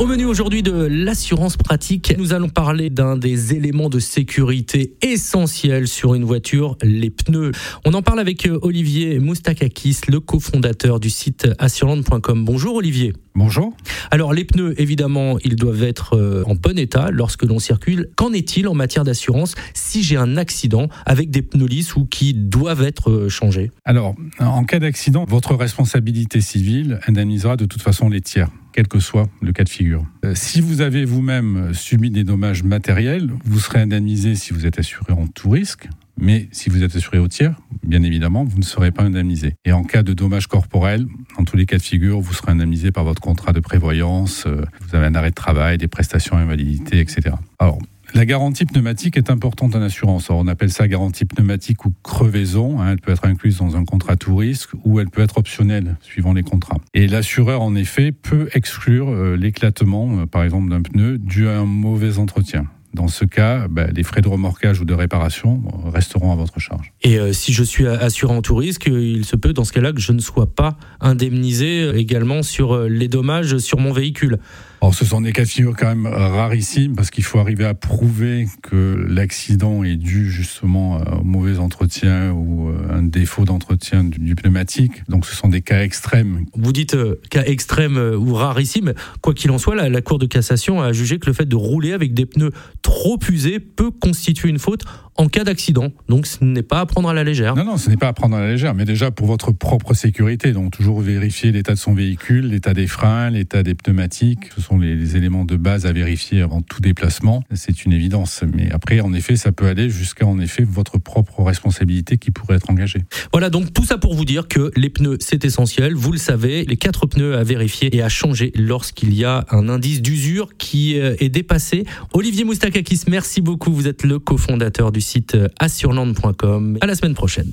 Au menu aujourd'hui de l'assurance pratique, nous allons parler d'un des éléments de sécurité essentiels sur une voiture, les pneus. On en parle avec euh, Olivier Moustakakis, le cofondateur du site assurland.com. Bonjour Olivier. Bonjour. Alors les pneus, évidemment, ils doivent être euh, en bon état lorsque l'on circule. Qu'en est-il en matière d'assurance si j'ai un accident avec des pneus lisses ou qui doivent être euh, changés? Alors, en cas d'accident, votre responsabilité civile indemnisera de toute façon les tiers quel que soit le cas de figure. Euh, si vous avez vous-même subi des dommages matériels, vous serez indemnisé si vous êtes assuré en tout risque, mais si vous êtes assuré au tiers, bien évidemment, vous ne serez pas indemnisé. Et en cas de dommages corporels, dans tous les cas de figure, vous serez indemnisé par votre contrat de prévoyance, euh, vous avez un arrêt de travail, des prestations invalidité, etc. Alors, la garantie pneumatique est importante en assurance. on appelle ça garantie pneumatique ou crevaison. Hein. elle peut être incluse dans un contrat tout risque ou elle peut être optionnelle suivant les contrats. Et l'assureur, en effet, peut exclure euh, l'éclatement, euh, par exemple, d'un pneu dû à un mauvais entretien. Dans ce cas, bah, les frais de remorquage ou de réparation resteront à votre charge. Et euh, si je suis assuré en tout risque, il se peut dans ce cas-là que je ne sois pas indemnisé également sur les dommages sur mon véhicule. Alors, ce sont des cas de figure quand même rarissimes parce qu'il faut arriver à prouver que l'accident est dû justement au mauvais entretien ou euh, un défaut d'entretien du, pneumatique. Donc, ce sont des cas extrêmes. Vous dites euh, cas extrêmes euh, ou rarissimes. Quoi qu'il en soit, la, la Cour de cassation a jugé que le fait de rouler avec des pneus trop usés peut constituer une faute en cas d'accident. Donc ce n'est pas à prendre à la légère. Non, non, ce n'est pas à prendre à la légère, mais déjà pour votre propre sécurité. Donc toujours vérifier l'état de son véhicule, l'état des freins, l'état des pneumatiques. Ce sont les, éléments de base à vérifier avant tout déplacement. C'est une évidence. Mais après, en effet, ça peut aller jusqu'à en effet votre propre responsabilité qui pourrait être engagée. Voilà, donc tout ça pour vous dire que les pneus, c'est essentiel. Vous le savez, les quatre pneus à vérifier et à changer lorsqu'il y a un indice d'usure qui euh, est dépassé. Olivier Moustakakis, merci beaucoup. Vous êtes le cofondateur du site assurland.com. À la semaine prochaine.